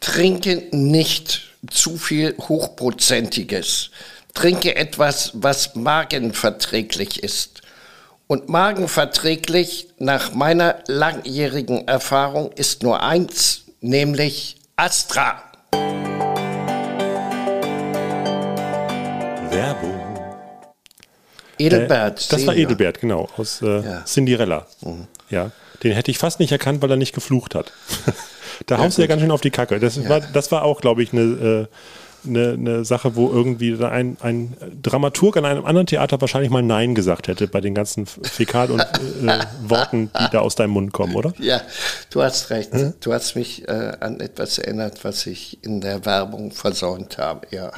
trinke nicht zu viel Hochprozentiges. Trinke etwas, was magenverträglich ist. Und magenverträglich, nach meiner langjährigen Erfahrung, ist nur eins, nämlich Astra. Werbung. Edelbert. Äh, das war. Edelbert, genau, aus äh, Cinderella. Ja, den hätte ich fast nicht erkannt, weil er nicht geflucht hat. da haust du ja ganz schön auf die Kacke. Das, war, das war auch, glaube ich, eine, äh, eine, eine Sache, wo irgendwie ein, ein Dramaturg an einem anderen Theater wahrscheinlich mal Nein gesagt hätte bei den ganzen Fäkal- und äh, Worten, die da aus deinem Mund kommen, oder? Ja, du hast recht. Hm? Du hast mich äh, an etwas erinnert, was ich in der Werbung versäumt habe. Ja.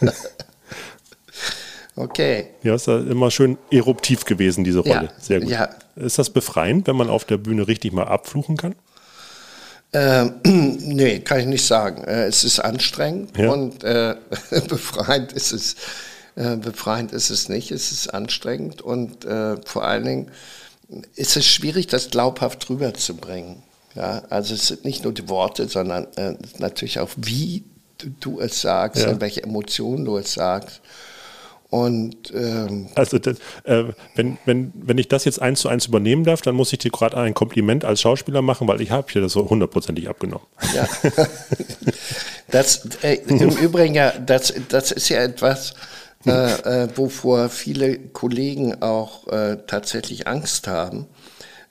okay. Ja, ist ja immer schön eruptiv gewesen, diese Rolle. Ja, Sehr gut. ja. Ist das befreiend, wenn man auf der Bühne richtig mal abfluchen kann? Ähm, nee, kann ich nicht sagen. Äh, es ist anstrengend Ja. und äh, befreiend ist es. Äh, befreiend ist es nicht. Es ist anstrengend und äh, vor allen Dingen ist es schwierig, das glaubhaft rüberzubringen. Ja, also es sind nicht nur die Worte, sondern äh, natürlich auch, wie du, du es sagst Ja. und welche Emotionen du es sagst. Und ähm, Also äh, wenn, wenn, wenn ich das jetzt eins zu eins übernehmen darf, dann muss ich dir gerade ein Kompliment als Schauspieler machen, weil ich habe dir das so hundertprozentig abgenommen. Ja. Das, äh, Im Übrigen, ja, das, das ist ja etwas, äh, äh, wovor viele Kollegen auch äh, tatsächlich Angst haben.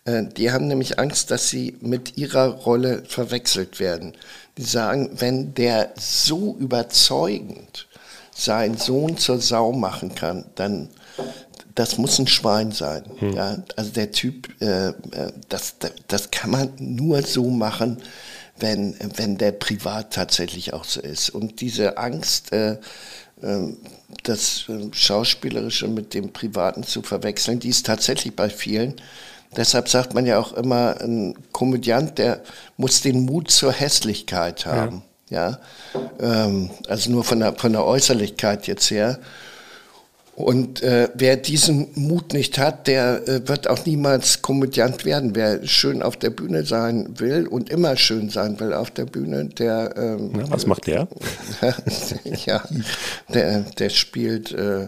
Äh, die haben nämlich Angst, dass sie mit ihrer Rolle verwechselt werden. Die sagen, wenn der so überzeugend seinen Sohn zur Sau machen kann, dann das muss ein Schwein sein. Ja? Also der Typ, äh, äh, das, das, kann man nur so machen, wenn, wenn der privat tatsächlich auch so ist. Und diese Angst, äh, äh, das äh, Schauspielerische mit dem Privaten zu verwechseln, die ist tatsächlich bei vielen. Deshalb sagt man ja auch immer, ein Komödiant, der muss den Mut zur Hässlichkeit haben. Ja, ähm, also nur von der, von der Äußerlichkeit jetzt her. Und äh, wer diesen Mut nicht hat, der äh, wird auch niemals Komödiant werden. Wer schön auf der Bühne sein will und immer schön sein will auf der Bühne, der ähm, Na, was macht der? ja, der, der spielt äh,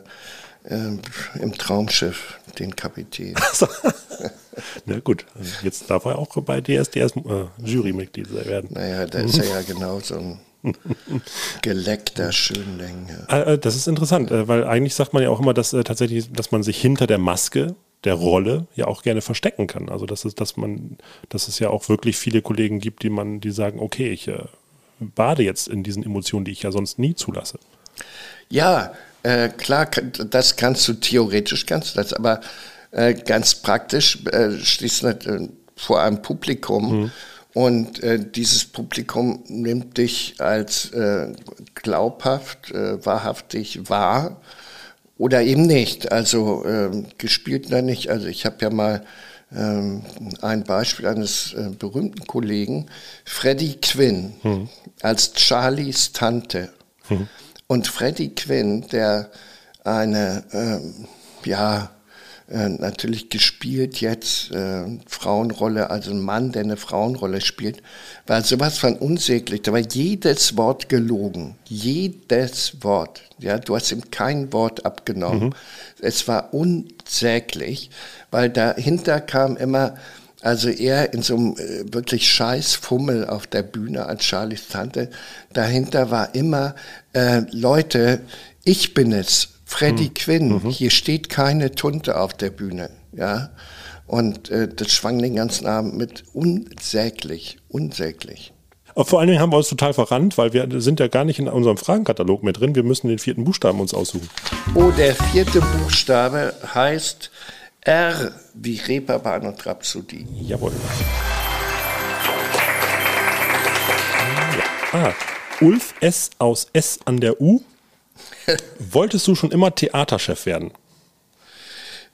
äh, im Traumschiff den Kapitän. Na gut, jetzt darf er auch bei DSDS äh, Jurymitglied werden. Naja, da ist er ja genau so ein geleckter Schönling. Ja. Äh, äh, Das ist interessant, äh, weil eigentlich sagt man ja auch immer, dass tatsächlich, dass man sich hinter der Maske der Rolle ja auch gerne verstecken kann. Also dass es, dass man, dass es ja auch wirklich viele Kollegen gibt, die man, die sagen, okay, ich äh, bade jetzt in diesen Emotionen, die ich ja sonst nie zulasse. Ja, äh, klar, das kannst du theoretisch, kannst du das, aber äh, ganz praktisch äh, stehst äh, vor einem Publikum und äh, dieses Publikum nimmt dich als äh, glaubhaft, äh, wahrhaftig wahr oder eben nicht. Also ähm, gespielt oder nicht. Also ich habe ja mal ähm, ein Beispiel eines äh, berühmten Kollegen, Freddie Quinn, als Charlies Tante. Und Freddie Quinn, der eine, ähm, ja, äh, natürlich gespielt jetzt, äh, Frauenrolle, also ein Mann, der eine Frauenrolle spielt, war sowas von unsäglich. Da war jedes Wort gelogen. Jedes Wort. Ja, du hast ihm kein Wort abgenommen. Es war unsäglich, weil dahinter kam immer, also er in so einem äh, wirklich scheiß Fummel auf der Bühne als Charlies Tante, dahinter war immer, äh, Leute, ich bin es, Freddie Quinn, hier steht keine Tunte auf der Bühne, ja. Und äh, das schwang den ganzen Abend mit unsäglich, unsäglich. Aber vor allen Dingen haben wir uns total verrannt, weil wir sind ja gar nicht in unserem Fragenkatalog mehr drin. Wir müssen den vierten Buchstaben uns aussuchen. Oh, der vierte Buchstabe heißt R wie Reeperbahn und Rhapsodie. Jawohl. Ah, Ulf S. aus S an der U. Wolltest du schon immer Theaterchef werden?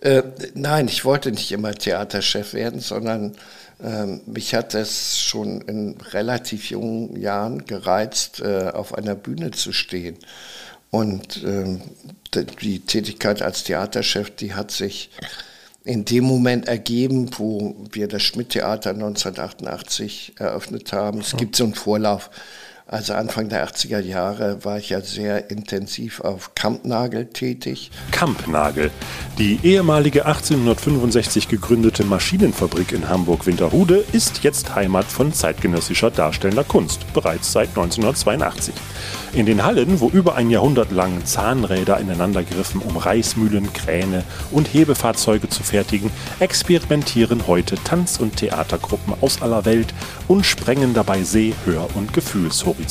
Äh, nein, ich wollte nicht immer Theaterchef werden, sondern ähm, mich hat es schon in relativ jungen Jahren gereizt, äh, auf einer Bühne zu stehen. Und ähm, die Tätigkeit als Theaterchef, die hat sich in dem Moment ergeben, wo wir das Schmidt-Theater 1988 eröffnet haben. Es gibt so einen Vorlauf. Also Anfang der 80er Jahre war ich ja sehr intensiv auf Kampnagel tätig. Kampnagel. Die ehemalige 1865 gegründete Maschinenfabrik in Hamburg-Winterhude ist jetzt Heimat von zeitgenössischer darstellender Kunst, bereits seit 1982. In den Hallen, wo über ein Jahrhundert lang Zahnräder ineinander griffen, um Reismühlen, Kräne und Hebefahrzeuge zu fertigen, experimentieren heute Tanz- und Theatergruppen aus aller Welt und sprengen dabei Seh-, Hör- und Gefühlshorizonte.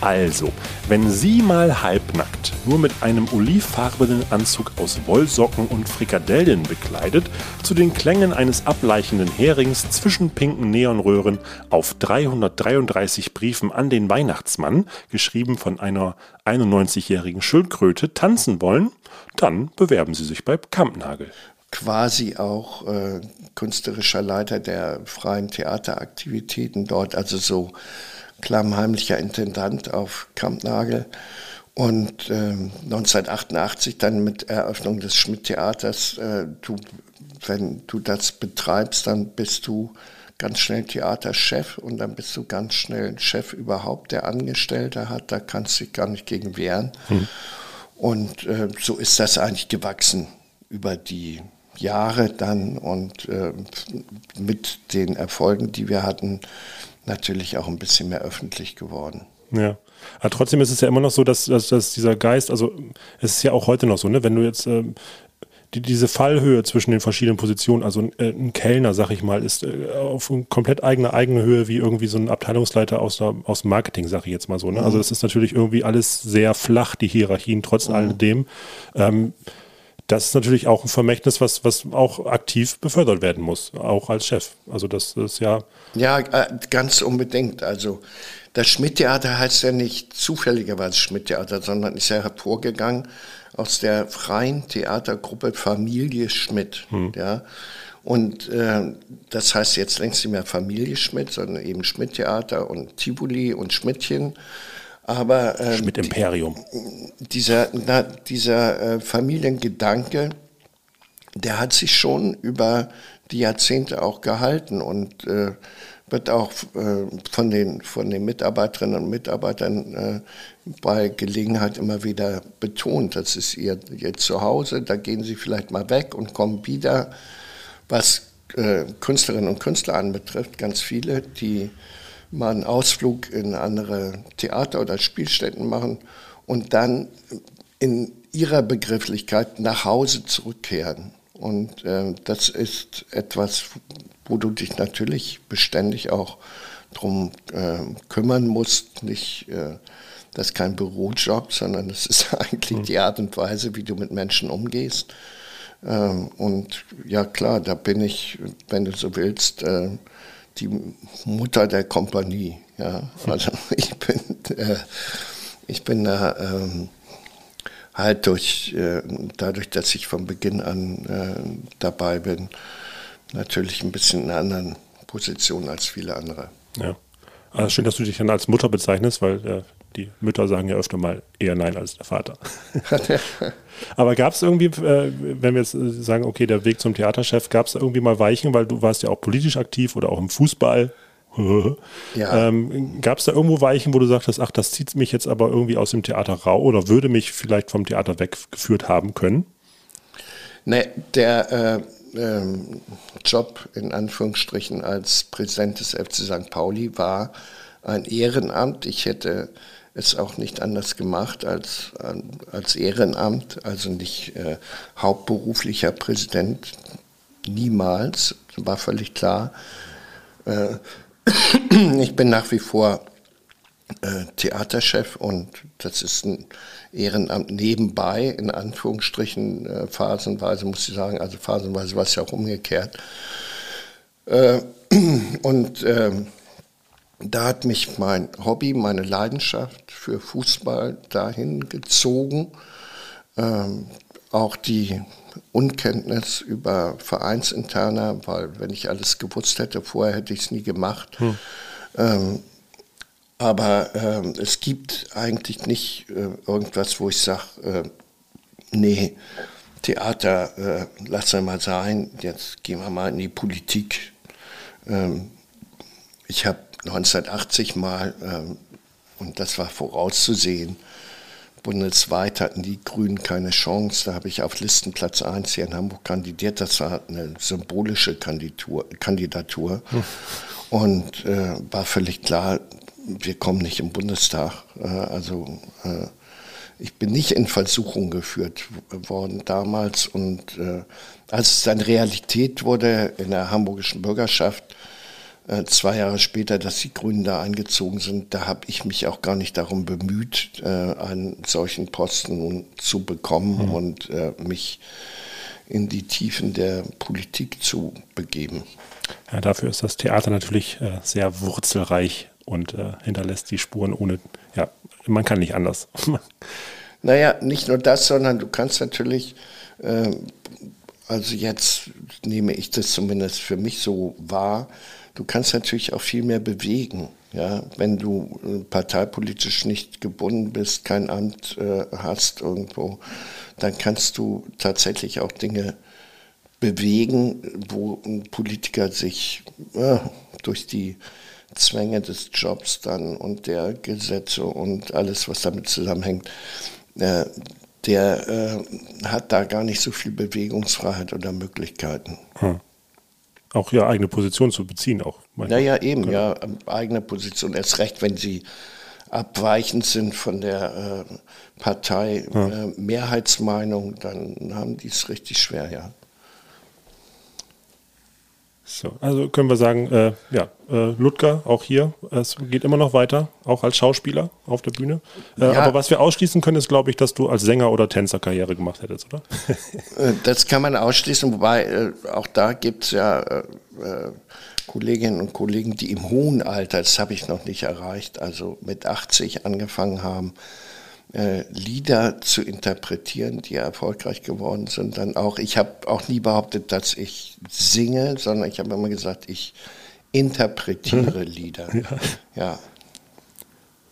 Also, wenn Sie mal halbnackt, nur mit einem olivfarbenen Anzug aus Wollsocken und Frikadellen bekleidet, zu den Klängen eines ableichenden Herings zwischen pinken Neonröhren auf 333 Briefen an den Weihnachtsmann, geschrieben von einer 91-jährigen Schildkröte, tanzen wollen, dann bewerben Sie sich bei Kampnagel. quasi auch äh, künstlerischer Leiter der freien Theateraktivitäten dort, also so klammheimlicher Intendant auf Kampnagel. Und ähm, 1988 dann mit Eröffnung des Schmidt-Theaters, äh, du, wenn du das betreibst, dann bist du ganz schnell Theaterchef und dann bist du ganz schnell Chef überhaupt, der Angestellte hat, da kannst du dich gar nicht gegen wehren. Und äh, so ist das eigentlich gewachsen über die Jahre dann und äh, mit den Erfolgen, die wir hatten, natürlich auch ein bisschen mehr öffentlich geworden. Ja. Aber trotzdem ist es ja immer noch so, dass, dass, dass dieser Geist, also es ist ja auch heute noch so, ne, wenn du jetzt äh, die, diese Fallhöhe zwischen den verschiedenen Positionen, also ein, äh, ein Kellner, sag ich mal, ist äh, auf komplett eigene eigene Höhe wie irgendwie so ein Abteilungsleiter aus, der, aus Marketing, sag ich jetzt mal so. Ne? Also das ist natürlich irgendwie alles sehr flach, die Hierarchien, trotz mhm. alledem. Ähm, das ist natürlich auch ein Vermächtnis, was, was auch aktiv befördert werden muss, auch als Chef. Also das ist ja. Ja, äh, ganz unbedingt. Also das Schmidt-Theater heißt ja nicht zufälligerweise Schmidt-Theater, sondern ist ja hervorgegangen aus der freien Theatergruppe Familie Schmidt. Hm. Ja. Und äh, das heißt jetzt längst nicht mehr Familie Schmidt, sondern eben Schmidt-Theater und Tivoli und Schmidtchen. Aber äh, Schmidt Imperium. Dieser, na, dieser äh, Familiengedanke, der hat sich schon über die Jahrzehnte auch gehalten und äh, wird auch äh, von, den, von den Mitarbeiterinnen und Mitarbeitern äh, bei Gelegenheit immer wieder betont. Das ist ihr, ihr Zuhause, da gehen sie vielleicht mal weg und kommen wieder. Was äh, Künstlerinnen und Künstler anbetrifft, ganz viele, die mal einen Ausflug in andere Theater oder Spielstätten machen und dann in ihrer Begrifflichkeit nach Hause zurückkehren. Und äh, das ist etwas, wo du dich natürlich beständig auch drum äh, kümmern musst. Nicht, äh, das ist kein Bürojob, sondern das ist eigentlich mhm. die Art und Weise, wie du mit Menschen umgehst. Ähm, und ja klar, da bin ich, wenn du so willst, äh, die Mutter der Kompanie. Ja, also ich bin, äh, ich bin da ähm, halt durch, äh, dadurch, dass ich von Beginn an äh, dabei bin, natürlich ein bisschen in einer anderen Position als viele andere. Ja. Also schön, dass du dich dann als Mutter bezeichnest, weil äh, die Mütter sagen ja öfter mal eher Nein als der Vater. Aber gab es irgendwie, äh, wenn wir jetzt sagen, okay, der Weg zum Theaterchef, gab es irgendwie mal Weichen, weil du warst ja auch politisch aktiv oder auch im Fußball. ja. ähm, Gab es da irgendwo Weichen, wo du sagtest, ach, das zieht mich jetzt aber irgendwie aus dem Theater rau oder würde mich vielleicht vom Theater weggeführt haben können? Ne, der äh, ähm, Job in Anführungsstrichen als Präsident des FC St. Pauli war ein Ehrenamt. Ich hätte es auch nicht anders gemacht als, als Ehrenamt, also nicht äh, hauptberuflicher Präsident, niemals, war völlig klar. Äh, ich bin nach wie vor äh, Theaterchef und das ist ein Ehrenamt nebenbei, in Anführungsstrichen, äh, phasenweise muss ich sagen, also phasenweise war es ja auch umgekehrt. Äh, und ähm, da hat mich mein Hobby, meine Leidenschaft für Fußball dahin gezogen. Ähm, auch die Unkenntnis über Vereinsinterner, weil wenn ich alles gewusst hätte, vorher hätte ich es nie gemacht. Hm. Ähm, aber ähm, es gibt eigentlich nicht äh, irgendwas, wo ich sage, äh, nee, Theater, äh, lass mal sein, jetzt gehen wir mal in die Politik. Ähm, ich habe 1980 mal, ähm, und das war vorauszusehen, bundesweit hatten die Grünen keine Chance. Da habe ich auf Listenplatz 1 hier in Hamburg kandidiert. Das war eine symbolische Kandidatur. Kandidatur. Hm. Und äh, war völlig klar, wir kommen nicht im Bundestag. Äh, also äh, ich bin nicht in Versuchung geführt worden damals. Und äh, als es dann Realität wurde in der hamburgischen Bürgerschaft, zwei Jahre später, dass die Grünen da eingezogen sind, da habe ich mich auch gar nicht darum bemüht, äh, einen solchen Posten zu bekommen mhm. und äh, mich in die Tiefen der Politik zu begeben. Ja, dafür ist das Theater natürlich äh, sehr wurzelreich und äh, hinterlässt die Spuren ohne, ja, man kann nicht anders. naja, nicht nur das, sondern du kannst natürlich, äh, also jetzt nehme ich das zumindest für mich so wahr, du kannst natürlich auch viel mehr bewegen. Ja, wenn du äh, parteipolitisch nicht gebunden bist, kein Amt äh, hast irgendwo, dann kannst du tatsächlich auch Dinge bewegen, wo ein Politiker sich äh, durch die Zwänge des Jobs dann und der Gesetze und alles, was damit zusammenhängt, äh, der äh, hat da gar nicht so viel Bewegungsfreiheit oder Möglichkeiten. Hm. Auch ja eigene Position zu beziehen, auch. manchmal. Naja, eben, ja, eigene Position. Erst recht, wenn sie abweichend sind von der äh, Partei äh, Mehrheitsmeinung, dann haben die es richtig schwer, ja. So, also können wir sagen, äh, ja, äh, Ludger auch hier, es geht immer noch weiter, auch als Schauspieler auf der Bühne. Äh, Ja. Aber was wir ausschließen können, ist, glaube ich, dass du als Sänger oder Tänzer Karriere gemacht hättest, oder? Äh, Das kann man ausschließen, wobei äh, auch da gibt es ja äh, Kolleginnen und Kollegen, die im hohen Alter, das habe ich noch nicht erreicht, also mit 80 angefangen haben, äh, Lieder zu interpretieren, die erfolgreich geworden sind. Dann auch, ich habe auch nie behauptet, dass ich singe, sondern ich habe immer gesagt, ich interpretiere Lieder. Ja.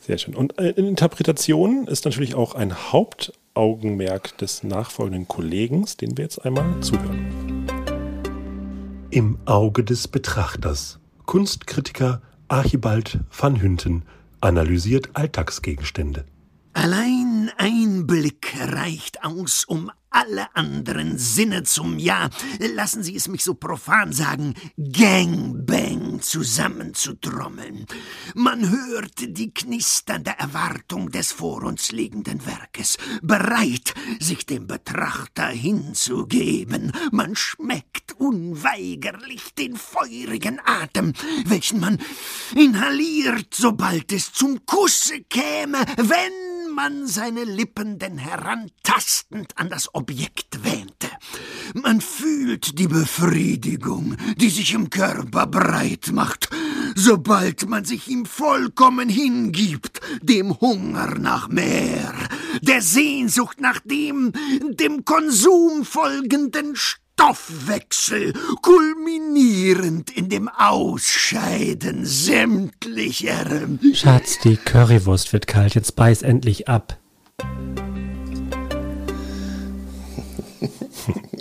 Sehr schön. Und äh, in Interpretation ist natürlich auch ein Hauptaugenmerk des nachfolgenden Kollegen, den wir jetzt einmal zuhören. Im Auge des Betrachters. Kunstkritiker Archibald van Hünten analysiert Alltagsgegenstände. Allein ein Blick reicht aus, um alle anderen Sinne zum, ja, lassen Sie es mich so profan sagen, Gangbang zusammenzutrommeln. Man hört die knisternde Erwartung des vor uns liegenden Werkes, bereit, sich dem Betrachter hinzugeben. Man schmeckt unweigerlich den feurigen Atem, welchen man inhaliert, sobald es zum Kusse käme, wenn man seine Lippen denn herantastend an das Objekt wähnte. Man fühlt die Befriedigung, die sich im Körper breit macht, sobald man sich ihm vollkommen hingibt, dem Hunger nach mehr, der Sehnsucht nach dem, dem Konsum folgenden Stoffwechsel, kulminierend in dem Ausscheiden sämtlicher Schatz, die Currywurst wird kalt, jetzt beiß endlich ab.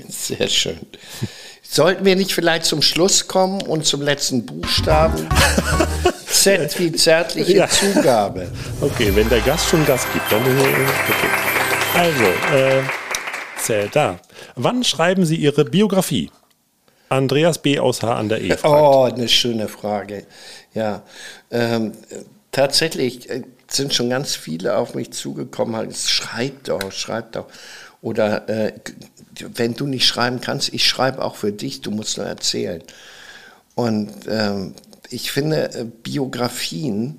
Sehr schön. Sollten wir nicht vielleicht zum Schluss kommen und zum letzten Buchstaben? Z wie zärtliche Ja. Zugabe. Okay, wenn der Gast schon Gas gibt, dann. äh, Okay. Also, äh, Zelda. Wann schreiben Sie Ihre Biografie? Andreas B. aus H. an der E. fragt. Oh, eine schöne Frage. Ja, ähm, tatsächlich äh, sind schon ganz viele auf mich zugekommen. Halt, schreib doch, schreib doch. Oder äh, wenn du nicht schreiben kannst, ich schreibe auch für dich, du musst nur erzählen. Und ähm, ich finde äh, Biografien,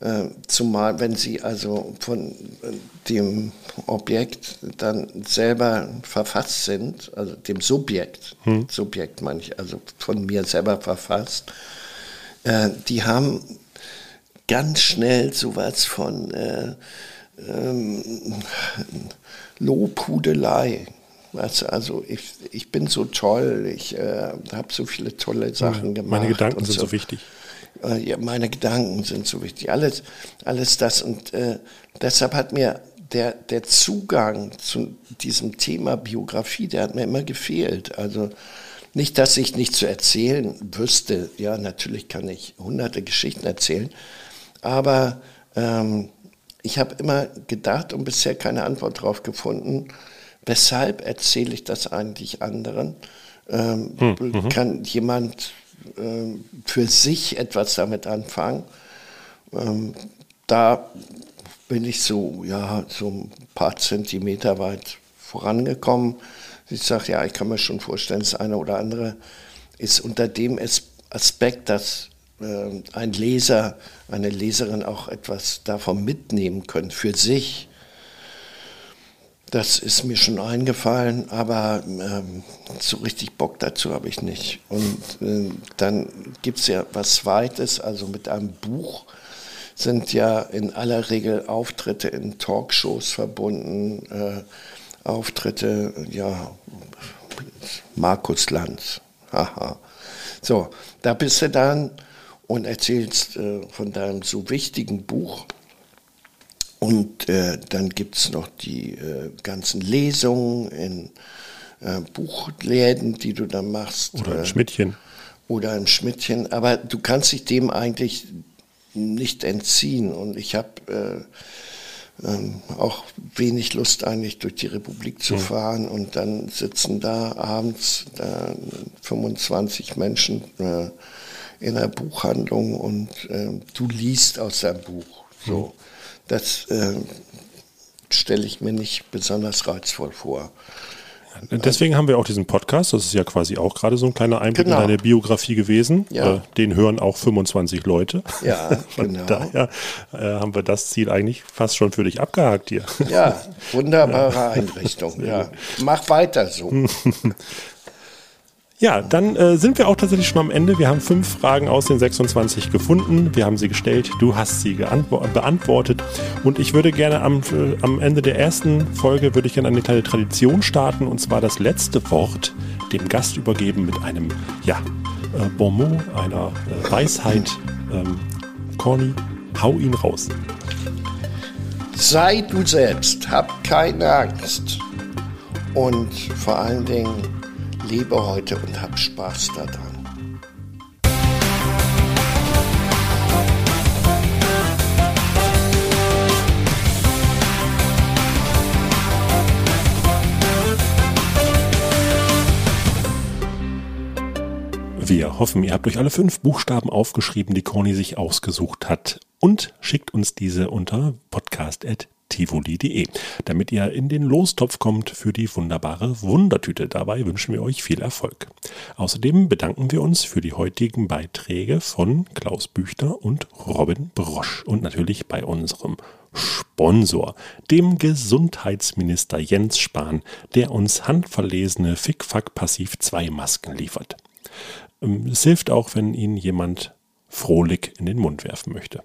äh, zumal wenn sie also von äh, dem Objekt dann selber verfasst sind, also dem Subjekt, Hm. Subjekt meine ich, also von mir selber verfasst, äh, die haben ganz schnell sowas von äh, ähm, Lobhudelei. Weißt du, also ich, ich bin so toll, ich äh, habe so viele tolle Sachen gemacht. Meine Gedanken sind so wichtig. äh, ja, meine Gedanken sind so wichtig. Alles, alles das. Und äh, deshalb hat mir der, der Zugang zu diesem Thema Biografie, der hat mir immer gefehlt. Also nicht, dass ich nicht zu erzählen wüsste. Ja, natürlich kann ich hunderte Geschichten erzählen. Aber ähm, ich habe immer gedacht und bisher keine Antwort darauf gefunden, weshalb erzähle ich das eigentlich anderen? Ähm, Hm, mhm. Kann jemand ähm, für sich etwas damit anfangen? Ähm, da bin ich so, ja, so ein paar Zentimeter weit vorangekommen. Ich sage, ja, ich kann mir schon vorstellen, das eine oder andere ist unter dem As- Aspekt, dass ähm, ein Leser, eine Leserin auch etwas davon mitnehmen können für sich. Das ist mir schon eingefallen, aber ähm, so richtig Bock dazu habe ich nicht. Und ähm, dann gibt es ja was Zweites, also mit einem Buch sind ja in aller Regel Auftritte in Talkshows verbunden, äh, Auftritte, ja, Markus Lanz, haha. So, da bist du dann und erzählst äh, von deinem so wichtigen Buch. Und äh, dann gibt es noch die äh, ganzen Lesungen in äh, Buchläden, die du dann machst. Oder im äh, Schmidtchen. Oder im Schmidtchen. Aber du kannst dich dem eigentlich nicht entziehen. Und ich habe ähm, auch wenig Lust eigentlich durch die Republik zu Mhm. fahren und dann sitzen da abends da 25 Menschen äh, in der Buchhandlung und äh, du liest aus deinem Buch. So, das äh, stelle ich mir nicht besonders reizvoll vor. Deswegen haben wir auch diesen Podcast. Das ist ja quasi auch gerade so ein kleiner Einblick Genau. in deine Biografie gewesen. Ja. Äh, den hören auch 25 Leute. Ja, Von genau. daher äh, haben wir das Ziel eigentlich fast schon für dich abgehakt hier. Ja, wunderbare Einrichtung. Ja. Mach weiter so. Ja, dann äh, sind wir auch tatsächlich schon am Ende. Wir haben fünf Fragen aus den 26 gefunden. Wir haben sie gestellt. Du hast sie beantwortet. Und ich würde gerne am, äh, am Ende der ersten Folge würde ich gerne eine kleine Tradition starten. Und zwar das letzte Wort dem Gast übergeben mit einem, ja, äh, Bonmot, einer äh, Weisheit. Ähm, Corny, hau ihn raus. Sei du selbst, hab keine Angst. Und vor allen Dingen lebe heute und hab Spaß daran. Wir hoffen, ihr habt euch alle fünf Buchstaben aufgeschrieben, die Corny sich ausgesucht hat und schickt uns diese unter podcast.tivoli.de, damit ihr in den Lostopf kommt für die wunderbare Wundertüte. Dabei wünschen wir euch viel Erfolg. Außerdem bedanken wir uns für die heutigen Beiträge von Klaus Büchter und Robin Brosch und natürlich bei unserem Sponsor, dem Gesundheitsminister Jens Spahn, der uns handverlesene Fickfuck Passiv 2 Masken liefert. Ähm, Es hilft auch, wenn Ihnen jemand Frohlich in den Mund werfen möchte.